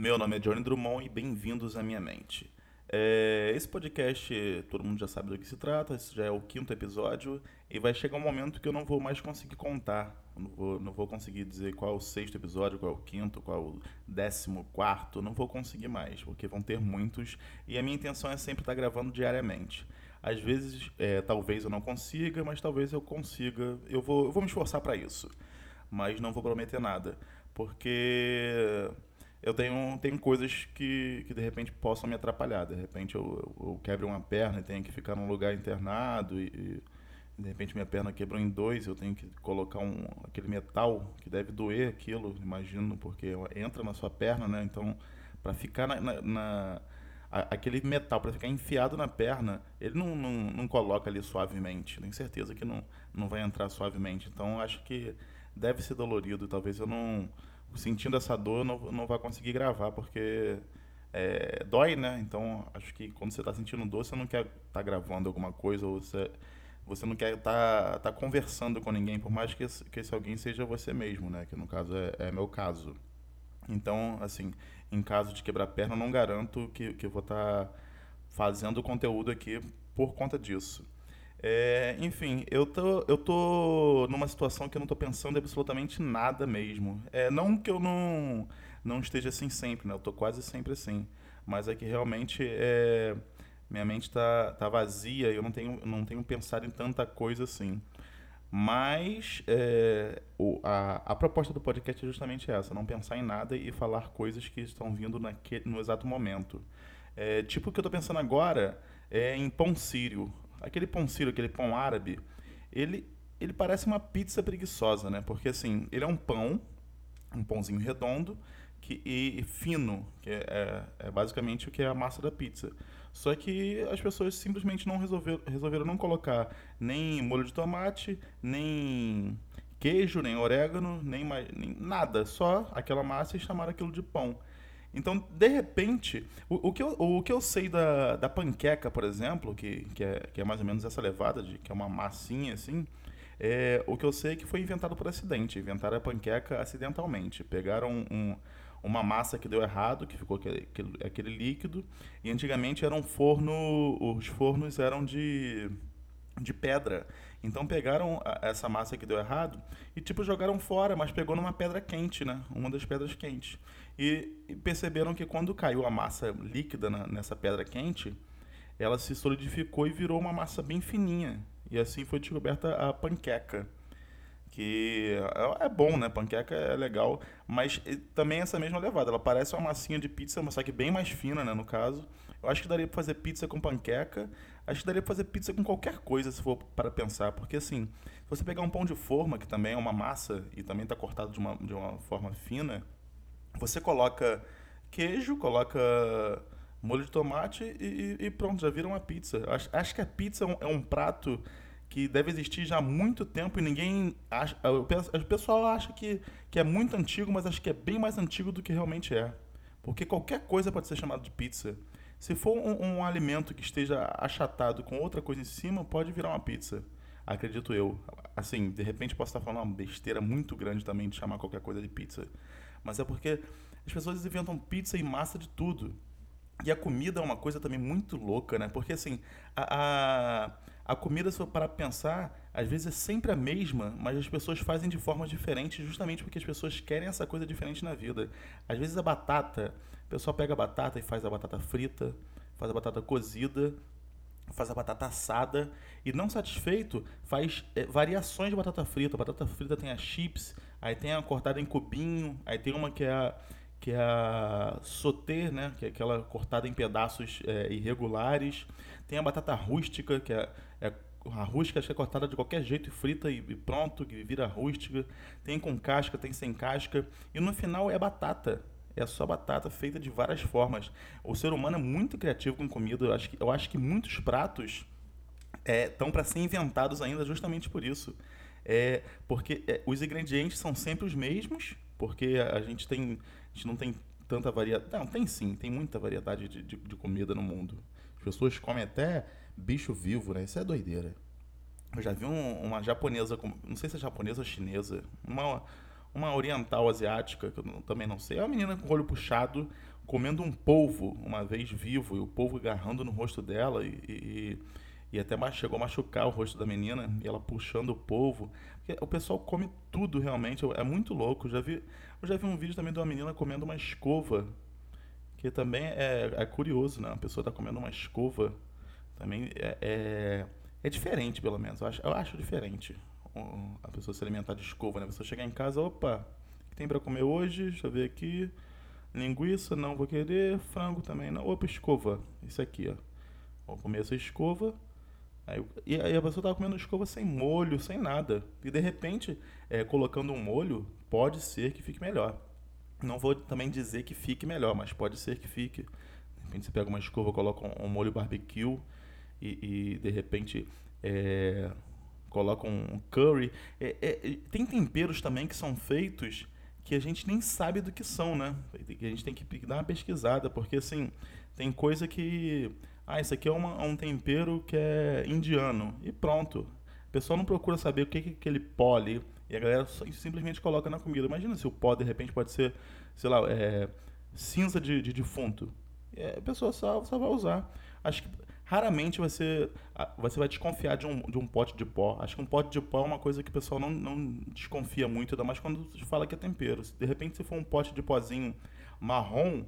Meu nome é Johnny Drummond e bem-vindos à minha mente. É, esse podcast, todo mundo já sabe do que se trata, esse já é o quinto episódio e vai chegar um momento que eu não vou mais conseguir contar. Não vou, não vou conseguir dizer qual é o sexto episódio, qual é o quinto, qual é o décimo quarto, não vou conseguir mais, porque vão ter muitos e a minha intenção é sempre estar gravando diariamente. Às vezes, é, talvez eu não consiga, mas talvez eu consiga. Eu vou, eu vou me esforçar para isso, mas não vou prometer nada, porque eu tenho, tenho coisas que, que de repente possam me atrapalhar. De repente eu, eu, eu quebro uma perna e tenho que ficar num lugar internado e, e, de repente minha perna quebrou em dois, eu tenho que colocar um, aquele metal que deve doer aquilo, imagino, porque entra na sua perna, né? Então, para ficar na, na, na aquele metal para ficar enfiado na perna, ele não, não, não, coloca ali suavemente. Tenho certeza que não, não vai entrar suavemente. Então acho que deve ser dolorido. Talvez eu não sentindo essa dor, não, não vai conseguir gravar, porque é, dói, né? Então, acho que quando você está sentindo dor, você não quer estar tá gravando alguma coisa, ou você, você não quer estar tá, tá conversando com ninguém, por mais que esse, que esse alguém seja você mesmo, né? Que no caso é, é meu caso. Então, assim, em caso de quebrar perna, eu não garanto que, que eu vou estar tá fazendo conteúdo aqui por conta disso. É, enfim, eu tô, eu tô numa situação que eu não tô pensando absolutamente nada mesmo. É, não que eu não, não esteja assim sempre, né? Eu tô quase sempre assim. Mas é que realmente é, minha mente tá, tá vazia e eu não tenho, não tenho pensado em tanta coisa assim. Mas é, o, a, a proposta do podcast é justamente essa: não pensar em nada e falar coisas que estão vindo naquele, no exato momento. É, tipo o que eu estou pensando agora é em pão sírio aquele pão sírio, aquele pão árabe, ele, ele parece uma pizza preguiçosa, né? Porque assim, ele é um pão, um pãozinho redondo que, e, e fino, que é, é, é, basicamente o que é a massa da pizza. Só que as pessoas simplesmente não resolveram, resolveram não colocar nem molho de tomate, nem queijo, nem orégano, nem, nem nada, só aquela massa e chamaram aquilo de pão. Então, de repente, o, o, que, eu, o que eu sei da, da panqueca, por exemplo, que, que, é, que é mais ou menos essa levada, de, que é uma massinha assim, é, o que eu sei é que foi inventado por acidente. Inventaram a panqueca acidentalmente. Pegaram um, uma massa que deu errado, que ficou aquele, aquele, líquido, e antigamente era um forno, os fornos eram de, de pedra. Então pegaram essa massa que deu errado e tipo jogaram fora, mas pegou numa pedra quente, né? Uma das pedras quentes. E, perceberam que quando caiu a massa líquida na, nessa pedra quente, ela se solidificou e virou uma massa bem fininha. E assim foi descoberta a panqueca. Que é, é bom, né? Panqueca é legal, mas também essa mesma levada. Ela parece uma massinha de pizza, mas só que bem mais fina, né? No caso. Eu acho que daria pra fazer pizza com panqueca. Acho que daria pra fazer pizza com qualquer coisa, se for para pensar. Porque assim, se você pegar um pão de forma, que também é uma massa e também está cortado de uma, de uma forma fina, você coloca queijo, coloca molho de tomate e, e pronto, já vira uma pizza. Acho, acho que a pizza é um, é um, prato que deve existir já há muito tempo e ninguém acha. O pessoal acha que, que é muito antigo, mas acho que é bem mais antigo do que realmente é. Porque qualquer coisa pode ser chamada de pizza. Se for um, um alimento que esteja achatado com outra coisa em cima, pode virar uma pizza. Acredito eu. Assim, de repente posso estar falando uma besteira muito grande também de chamar qualquer coisa de pizza mas é porque as pessoas inventam pizza e massa de tudo. E a comida é uma coisa também muito louca, né? Porque assim, a, a, a comida, se for parar pra pensar, às vezes é sempre a mesma, mas as pessoas fazem de forma diferente justamente porque as pessoas querem essa coisa diferente na vida. Às vezes a batata, o pessoal pega a batata e faz a batata frita, faz a batata cozida, faz a batata assada e não satisfeito faz é, variações de batata frita. A batata frita tem a chips, aí tem a cortada em cubinho, aí tem uma que é a, que é a sauté, né, que é aquela cortada em pedaços é, irregulares. Tem a batata rústica, que é, é a rústica acho que é cortada de qualquer jeito e frita e, e pronto, que vira rústica. Tem com casca, tem sem casca. E no final é batata é só batata feita de várias formas. O ser humano é muito criativo com comida. Eu acho que, eu acho que muitos pratos estão é, para ser inventados ainda justamente por isso. É, porque é, os ingredientes são sempre os mesmos, porque a gente tem. A gente não tem tanta variedade. Não, tem sim, tem muita variedade de, de, de, comida no mundo. As pessoas comem até bicho vivo, né? Isso é doideira. Eu já vi um, uma japonesa, não sei se é japonesa ou chinesa, uma, uma oriental asiática, que eu também não sei. É uma menina com o olho puxado, comendo um polvo uma vez vivo, e o polvo agarrando no rosto dela, e, e, e até chegou a machucar o rosto da menina, e ela puxando o polvo. Porque o pessoal come tudo realmente, é muito louco. Eu já vi, eu já vi um vídeo também de uma menina comendo uma escova, que também é, é curioso, né? A pessoa está comendo uma escova, também é, é, é, diferente, pelo menos. Eu acho, eu acho diferente a pessoa se alimentar de escova, né? A pessoa chegar em casa, opa, o que tem para comer hoje? Deixa eu ver aqui. Linguiça, não vou querer. Frango também não. Opa, escova. Isso aqui, ó. Vou comer essa escova. Aí, e aí a pessoa tava comendo escova sem molho, sem nada. E de repente, é, colocando um molho, pode ser que fique melhor. Não vou também dizer que fique melhor, mas pode ser que fique. De repente você pega uma escova, coloca um, um molho barbecue e, e de repente é, coloca um curry. É, é, tem temperos também que são feitos que a gente nem sabe do que são, né? A gente tem que dar uma pesquisada, porque assim, tem coisa que. Ah, isso aqui é uma, um tempero que é indiano. E pronto. O pessoal não procura saber o que é aquele pó ali. E a galera simplesmente coloca na comida. Imagina se o pó, de repente, pode ser, sei lá, é, cinza de, de defunto. É, a pessoa só, só vai usar. Acho que raramente você, você vai desconfiar de um, de um pote de pó. Acho que um pote de pó é uma coisa que o pessoal não, não desconfia muito, ainda mais quando fala que é tempero. De repente se for um pote de pozinho marrom,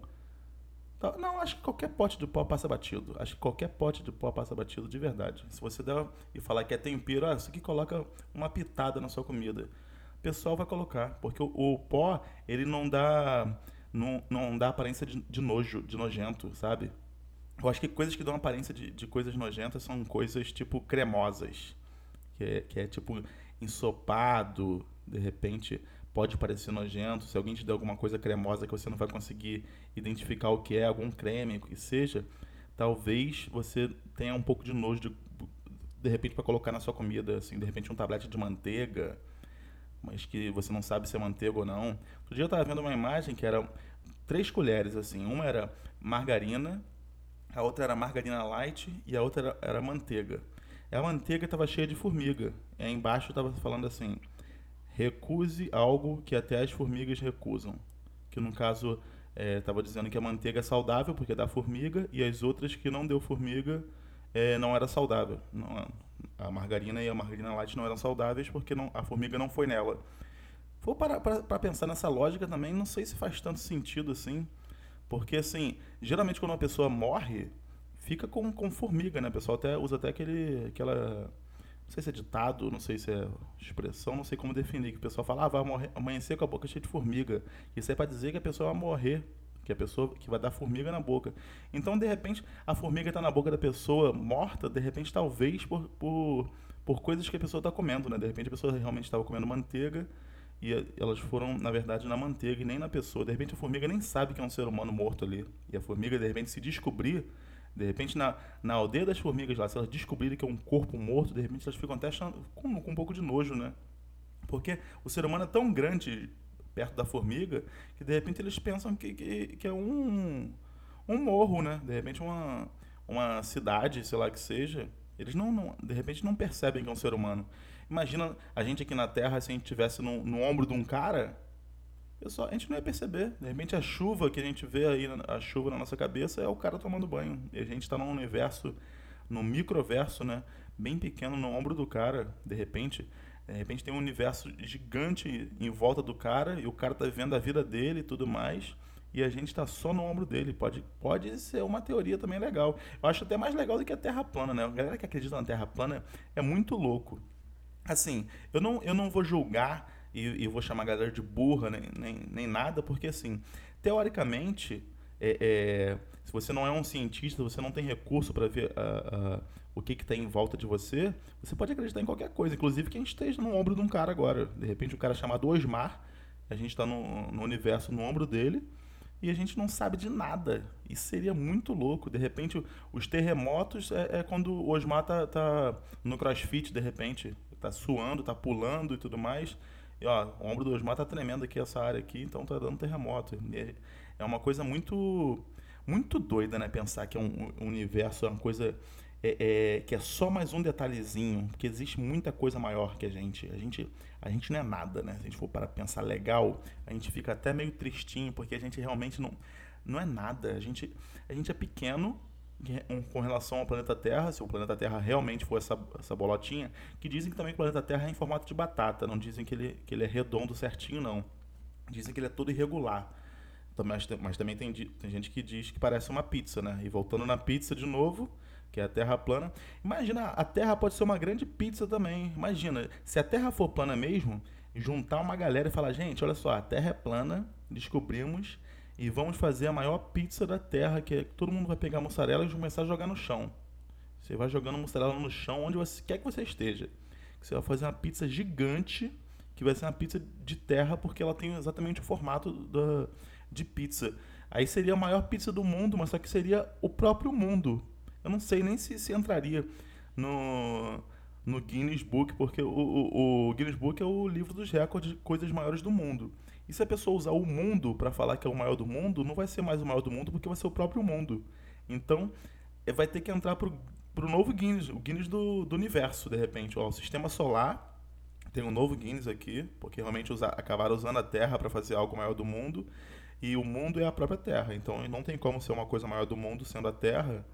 não, acho que qualquer pote de pó passa batido. Acho que qualquer pote de pó passa batido de verdade. Se você der e falar que é tempero, ah, isso aqui coloca uma pitada na sua comida. O pessoal vai colocar, porque o, o pó, ele não dá não, não dá aparência de, de nojo, de nojento, sabe? Eu acho que coisas que dão aparência de, de coisas nojentas são coisas tipo cremosas. Que é, que é tipo ensopado, de repente pode parecer nojento. Se alguém te der alguma coisa cremosa que você não vai conseguir identificar o que é, algum creme, o que seja, talvez você tenha um pouco de nojo de, de repente para colocar na sua comida, assim, de repente um tablete de manteiga, mas que você não sabe se é manteiga ou não. Outro dia eu estava vendo uma imagem que era três colheres assim, uma era margarina, a outra era margarina light e a outra era, era manteiga. E a manteiga estava cheia de formiga. E aí embaixo estava falando assim: recuse algo que até as formigas recusam. Que no caso estava é, dizendo que a manteiga é saudável porque dá formiga e as outras que não deu formiga é, não era saudável. Não, a margarina e a margarina light não eram saudáveis porque não, a formiga não foi nela. Vou parar para pensar nessa lógica também, não sei se faz tanto sentido assim. Porque, assim, geralmente quando uma pessoa morre, fica com, com formiga, né? O pessoal até usa até aquele, aquela. Sei se é ditado, não sei se é expressão, não sei como definir. Que o pessoal fala, ah, vai morrer, amanhecer com a boca cheia de formiga. Isso é para dizer que a pessoa vai morrer. Que a pessoa que vai dar formiga na boca. Então, de repente, a formiga está na boca da pessoa morta, de repente, talvez por, por, por coisas que a pessoa está comendo, né? De repente a pessoa realmente estava comendo manteiga e elas foram, na verdade, na manteiga e nem na pessoa. De repente a formiga nem sabe que é um ser humano morto ali. E a formiga, de repente, se descobrir, de repente na, na aldeia das formigas lá, se elas descobrirem que é um corpo morto, de repente elas ficam até achando, com, com um pouco de nojo, né? Porque o ser humano é tão grande perto da formiga que de repente eles pensam que, que, que é um, um morro, né? De repente uma, uma cidade, sei lá que seja. Eles não, não, de repente não percebem que é um ser humano. Imagina a gente aqui na Terra, se a gente estivesse no, no ombro de um cara, pessoal, a gente não ia perceber. De repente a chuva que a gente vê aí, a chuva na nossa cabeça, é o cara tomando banho. E a gente está num universo, num microverso, né? Bem pequeno no ombro do cara, de repente. De repente tem um universo gigante em volta do cara e o cara tá vivendo a vida dele e tudo mais. E a gente está só no ombro dele. Pode, pode ser uma teoria também legal. Eu acho até mais legal do que a Terra plana, né? A galera que acredita na Terra plana é muito louco. Assim, eu não, eu não vou julgar e, e vou chamar a galera de burra nem, nem, nem nada, porque assim, teoricamente, é, é, se você não é um cientista, você não tem recurso para ver uh, uh, o que está em volta de você, você pode acreditar em qualquer coisa, inclusive que a gente esteja no ombro de um cara agora. De repente, um cara chamado Osmar, a gente está no, no universo no ombro dele e a gente não sabe de nada. Isso seria muito louco. De repente, os terremotos é, é quando o Osmar tá, tá no crossfit, de repente tá suando, tá pulando e tudo mais. E ó, o ombro do Osmar tá tremendo aqui essa área aqui, então tá dando terremoto. É uma coisa muito muito doida, né? Pensar que é um, um universo, é uma coisa é, é, que é só mais um detalhezinho, porque existe muita coisa maior que a gente. A gente, a gente não é nada, né? Se a gente for para pensar legal, a gente fica até meio tristinho, porque a gente realmente não, não é nada. A gente, a gente é pequeno com relação ao planeta Terra, se o planeta Terra realmente for essa, essa bolotinha, que dizem que também o planeta Terra é em formato de batata, não dizem que ele, que ele é redondo certinho, não. Dizem que ele é todo irregular. Mas, mas também tem, tem gente que diz que parece uma pizza, né? E voltando na pizza de novo, que é a Terra plana. Imagina, a Terra pode ser uma grande pizza também. Imagina, se a Terra for plana mesmo, juntar uma galera e falar, gente, olha só, a Terra é plana, descobrimos, e vamos fazer a maior pizza da Terra, que é, todo mundo vai pegar a mussarela e começar a jogar no chão. Você vai jogando mussarela no chão onde você quer que você esteja. Você vai fazer uma pizza gigante, que vai ser uma pizza de terra, porque ela tem exatamente o formato da, de pizza. Aí seria a maior pizza do mundo, mas só que seria o próprio mundo. Eu não sei nem se, se entraria no, no Guinness Book, porque o, o, o, Guinness Book é o livro dos recordes de coisas maiores do mundo. E se a pessoa usar o mundo para falar que é o maior do mundo, não vai ser mais o maior do mundo, porque vai ser o próprio mundo. Então, é, vai ter que entrar pro, pro novo Guinness, o Guinness do, do universo, de repente. Ó, o sistema solar tem um novo Guinness aqui, porque realmente usa, acabaram usando a Terra para fazer algo maior do mundo. E o mundo é a própria Terra. Então, não tem como ser uma coisa maior do mundo sendo a Terra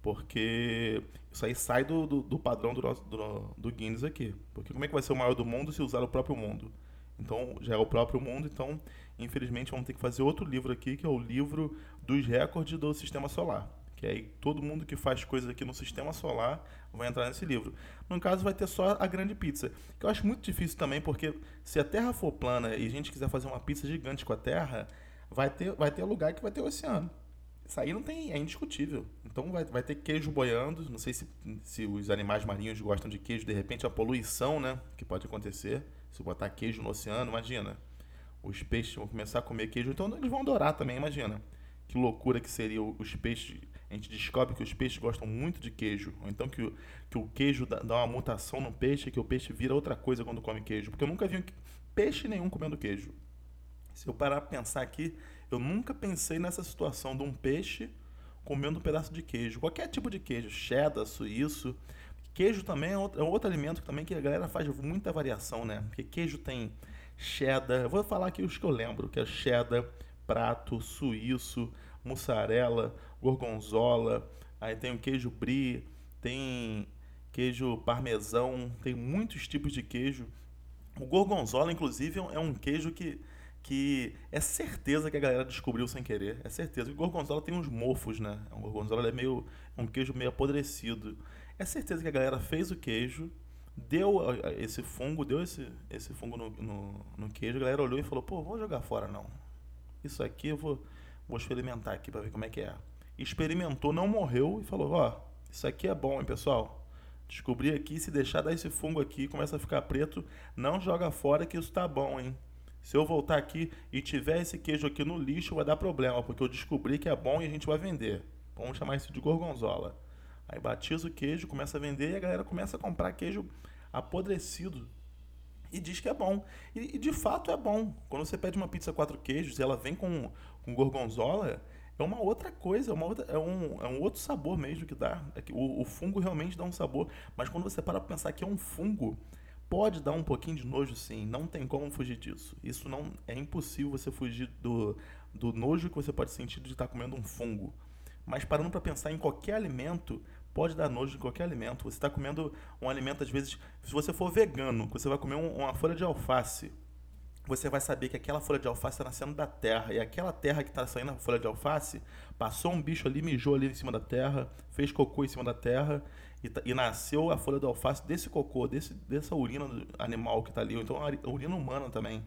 porque isso aí sai do, do, do padrão do, do, do, Guinness aqui. Porque como é que vai ser o maior do mundo se usar o próprio mundo? Então, já é o próprio mundo, então, infelizmente, vamos ter que fazer outro livro aqui, que é o livro dos recordes do Sistema Solar. Que aí todo mundo que faz coisas aqui no Sistema Solar vai entrar nesse livro. No caso, vai ter só a grande pizza. Que eu acho muito difícil também, porque se a Terra for plana e a gente quiser fazer uma pizza gigante com a Terra, vai ter, vai ter lugar que vai ter o oceano. Isso aí não tem, é indiscutível. Então vai, vai ter queijo boiando. Não sei se, se os animais marinhos gostam de queijo, de repente a poluição, né? Que pode acontecer. Se botar queijo no oceano, imagina. Os peixes vão começar a comer queijo, então eles vão adorar também, imagina. Que loucura que seria os peixes. A gente descobre que os peixes gostam muito de queijo. Ou então que o, que o queijo dá, dá uma mutação no peixe, que o peixe vira outra coisa quando come queijo. Porque eu nunca vi peixe nenhum comendo queijo. Se eu parar para pensar aqui, eu nunca pensei nessa situação de um peixe comendo um pedaço de queijo. Qualquer tipo de queijo, cheddar, suíço. Queijo também é outro, é outro alimento também que a galera faz muita variação, né? Porque queijo tem cheddar, vou falar aqui os que eu lembro, que é cheddar, prato, suíço, mussarela, gorgonzola, aí tem o queijo brie, tem queijo parmesão, tem muitos tipos de queijo. O gorgonzola, inclusive, é um queijo que que é certeza que a galera descobriu sem querer. É certeza. O gorgonzola tem uns mofos, né? O gorgonzola é meio é um queijo meio apodrecido. É certeza que a galera fez o queijo, deu esse fungo, deu esse, esse fungo no, no, no queijo, a galera olhou e falou, pô, vou jogar fora não. Isso aqui eu vou, vou experimentar aqui para ver como é que é. Experimentou, não morreu e falou, ó, oh, isso aqui é bom, hein, pessoal? Descobri aqui, se deixar dar esse fungo aqui, começa a ficar preto, não joga fora que isso tá bom, hein? Se eu voltar aqui e tiver esse queijo aqui no lixo, vai dar problema, porque eu descobri que é bom e a gente vai vender. Vamos chamar isso de gorgonzola. Aí batiza o queijo, começa a vender e a galera começa a comprar queijo apodrecido. E diz que é bom. E, e de fato é bom. Quando você pede uma pizza quatro queijos e ela vem com, com gorgonzola, é uma outra coisa, é, uma outra, é, um, é um outro sabor mesmo que dá. É que o, o fungo realmente dá um sabor. Mas quando você para pra pensar que é um fungo, pode dar um pouquinho de nojo sim, não tem como fugir disso. Isso não é impossível você fugir do, do nojo que você pode sentir de estar comendo um fungo. Mas parando para pensar em qualquer alimento, pode dar nojo em qualquer alimento. Você está comendo um alimento, às vezes, se você for vegano, você vai comer um, uma folha de alface, você vai saber que aquela folha de alface está nascendo da terra. E aquela terra que está saindo a folha de alface, passou um bicho ali, mijou ali em cima da terra, fez cocô em cima da terra, e, e, nasceu a folha do alface desse cocô, desse, dessa urina animal que está ali, ou então a urina humana também.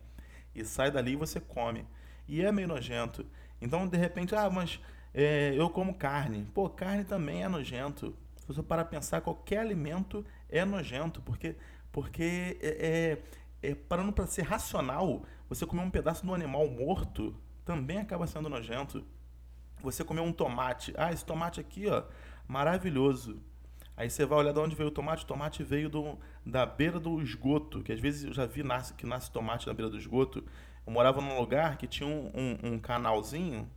E sai dali e você come. E é meio nojento. Então, de repente, ah, mas é, eu como carne. Pô, carne também é nojento. Se você parar pensar, qualquer alimento é nojento, porque, porque é, é, é parando para ser racional, você comer um pedaço de um animal morto também acaba sendo nojento. Você comer um tomate, ah, esse tomate aqui, ó, maravilhoso Aí você vai olhar de onde veio o tomate. O tomate veio do, da beira do esgoto, que às vezes eu já vi nasce, que nasce tomate na beira do esgoto. Eu morava num lugar que tinha um, um, um canalzinho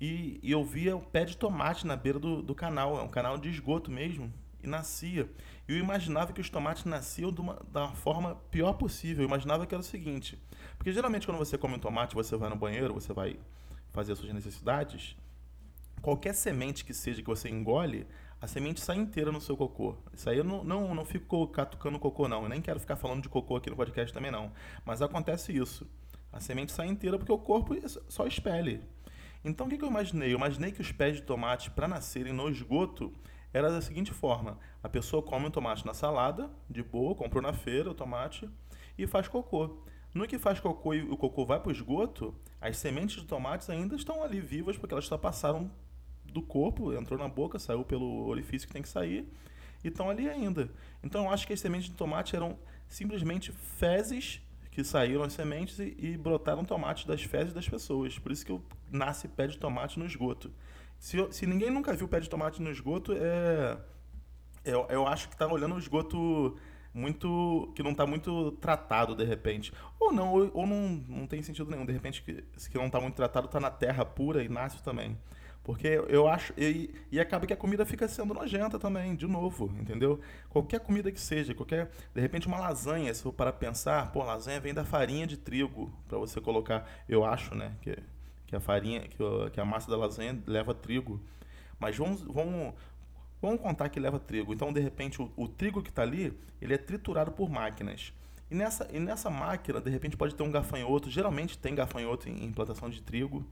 e, e eu via o pé de tomate na beira do, do canal, é um canal de esgoto mesmo, e nascia. E eu imaginava que os tomates nasciam uma, da forma pior possível. Eu imaginava que era o seguinte: porque geralmente quando você come um tomate, você vai no banheiro, você vai fazer as suas necessidades, qualquer semente que seja que você engole, a semente sai inteira no seu cocô. Isso aí eu não, não, não fico catucando cocô, não. Eu nem quero ficar falando de cocô aqui no podcast também, não. Mas acontece isso. A semente sai inteira porque o corpo só expele. Então o que, eu imaginei? Eu imaginei que os pés de tomate, para nascerem no esgoto, era da seguinte forma: a pessoa come um tomate na salada, de boa, comprou na feira o tomate e faz cocô. No que faz cocô e o cocô vai para o esgoto, as sementes de tomates ainda estão ali vivas porque elas só passaram do corpo, entrou na boca, saiu pelo orifício que tem que sair e estão ali ainda. Então eu acho que as sementes de tomate eram simplesmente fezes que saíram as sementes e, e brotaram tomates das fezes das pessoas. Por isso que eu nasce pé de tomate no esgoto. Se, se ninguém nunca viu pé de tomate no esgoto, é eu, eu acho que está olhando o esgoto muito que não está muito tratado de repente. Ou não ou, ou, não, não tem sentido nenhum. De repente que que não está muito tratado está na terra pura e nasce também. Porque eu acho e, e acaba que a comida fica sendo nojenta também de novo entendeu? Qualquer comida que seja qualquer de repente uma lasanha se for para pensar pô lasanha vem da farinha de trigo para você colocar. Eu acho né que que a farinha que, que a massa da lasanha leva trigo mas vamos, vamos, Vamos contar que leva trigo. Então, de repente, o, o trigo que está ali, ele é triturado por máquinas. E nessa, e nessa máquina, de repente, pode ter um gafanhoto. Geralmente tem gafanhoto em, em plantação de trigo.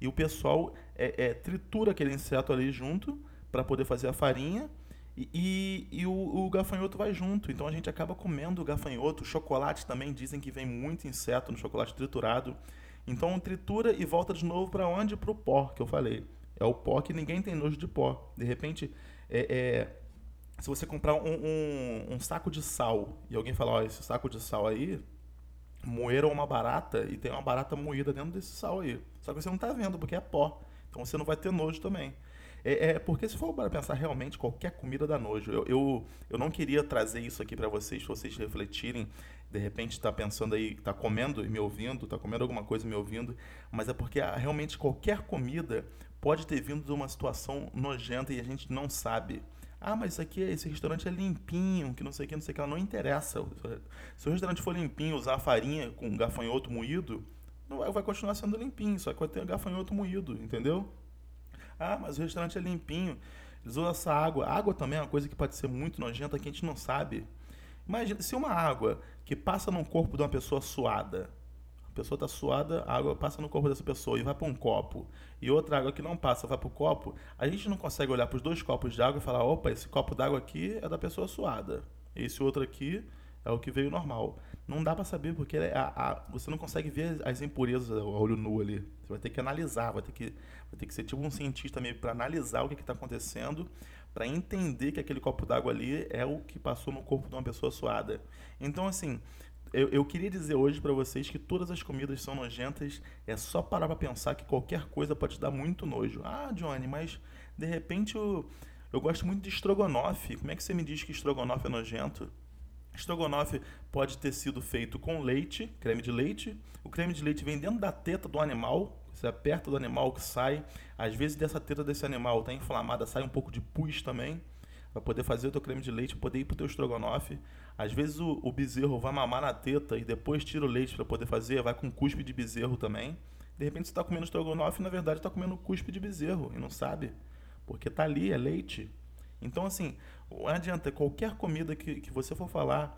E o pessoal é, é tritura aquele inseto ali junto para poder fazer a farinha. E, e, e o, o, gafanhoto vai junto. Então a gente acaba comendo o gafanhoto. Chocolate também dizem que vem muito inseto no chocolate triturado. Então tritura e volta de novo para onde? Para o pó que eu falei. É o pó que ninguém tem nojo de pó. De repente é, é, se você comprar um, um, um, saco de sal e alguém falar, ó, esse saco de sal aí, moeram uma barata e tem uma barata moída dentro desse sal aí. Só que você não está vendo, porque é pó. Então você não vai ter nojo também. É, é, porque se for para pensar realmente, qualquer comida dá nojo. Eu, eu, eu não queria trazer isso aqui para vocês, para vocês refletirem. De repente está pensando aí, está comendo e me ouvindo, está comendo alguma coisa e me ouvindo, mas é porque ah, realmente qualquer comida pode ter vindo de uma situação nojenta e a gente não sabe. Ah, mas isso aqui, esse restaurante é limpinho, que não sei o que, não sei o que, não interessa. Se o restaurante for limpinho, usar farinha com gafanhoto moído, não vai, vai continuar sendo limpinho, só que vai ter gafanhoto moído, entendeu? Ah, mas o restaurante é limpinho, eles usam essa água. A água também é uma coisa que pode ser muito nojenta que a gente não sabe. Imagina, se uma água que passa no corpo de uma pessoa suada, pessoa está suada, a água passa no corpo dessa pessoa e vai para um copo, e outra água que não passa vai para o copo, a gente não consegue olhar para os dois copos de água e falar: opa, esse copo d'água aqui é da pessoa suada, esse outro aqui é o que veio normal. Não dá para saber porque é a, a, você não consegue ver as impurezas ao olho nu ali. Você vai ter que analisar, vai ter que, vai ter que ser tipo um cientista meio para analisar o que está acontecendo, para entender que aquele copo d'água ali é o que passou no corpo de uma pessoa suada. Então, assim, eu, eu queria dizer hoje para vocês que todas as comidas são nojentas. É só parar para pensar que qualquer coisa pode dar muito nojo. Ah, Johnny, mas de repente eu, eu gosto muito de estrogonofe. Como é que você me diz que estrogonofe é nojento? Estrogonofe pode ter sido feito com leite, creme de leite. O creme de leite vem dentro da teta do animal. Você aperta do animal que sai. Às vezes dessa teta desse animal está inflamada, sai um pouco de pus também para poder fazer o teu creme de leite, poder ir pro teu estrogonofe. Às vezes o, o bezerro vai mamar na teta e depois tira o leite para poder fazer, vai com cuspe de bezerro também. De repente você está comendo estrogonofe e na verdade está comendo cuspe de bezerro e não sabe, porque tá ali, é leite. Então assim, não adianta, qualquer comida que, que você for falar,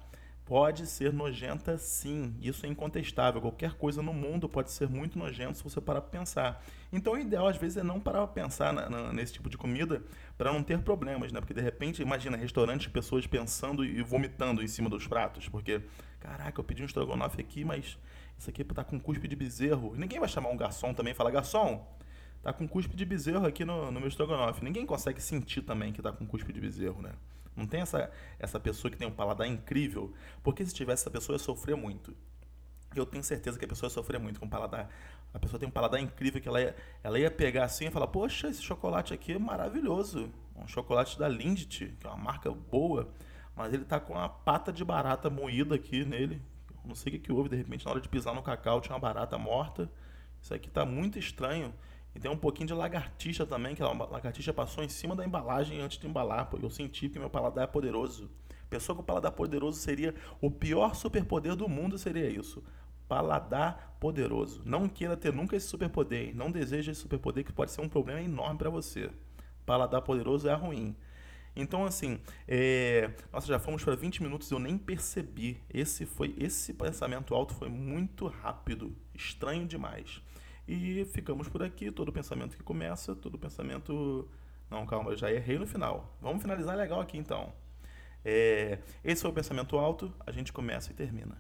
pode ser nojenta sim, isso é incontestável. Qualquer coisa no mundo pode ser muito nojento se você parar para pensar. Então o ideal às vezes é não parar para pensar na, na, nesse tipo de comida para não ter problemas, né? Porque de repente, imagina restaurantes, pessoas pensando e vomitando em cima dos pratos, porque caraca, eu pedi um estrogonofe aqui, mas isso aqui tá com cuspe de bezerro. Ninguém vai chamar um garçom também e falar: "Garçom, tá com cuspe de bezerro aqui no, no meu estrogonofe". Ninguém consegue sentir também que tá com cuspe de bezerro, né? Não tem essa, essa pessoa que tem um paladar incrível, porque se tivesse essa pessoa ia sofrer muito. Eu tenho certeza que a pessoa ia sofrer muito com paladar. A pessoa tem um paladar incrível que ela ia, ela ia pegar assim e falar: Poxa, esse chocolate aqui é maravilhoso. Um chocolate da Lindt, que é uma marca boa, mas ele tá com uma pata de barata moída aqui nele. Não sei o que, que houve, de repente, na hora de pisar no cacau tinha uma barata morta. Isso aqui tá muito estranho. E tem um pouquinho de lagartixa também, que a lagartixa passou em cima da embalagem antes de embalar, porque eu senti que meu paladar é poderoso. Pessoa com paladar poderoso seria o pior superpoder do mundo, seria isso. Paladar poderoso. Não queira ter nunca esse superpoder, não deseja esse superpoder que pode ser um problema enorme para você. Paladar poderoso é ruim. Então, assim, é... nossa, já fomos para 20 minutos, eu nem percebi. Esse foi esse pensamento alto foi muito rápido, estranho demais. E ficamos por aqui. Todo pensamento que começa, todo pensamento. Não, calma, eu já errei no final. Vamos finalizar legal aqui então. É... Esse foi o pensamento alto, a gente começa e termina.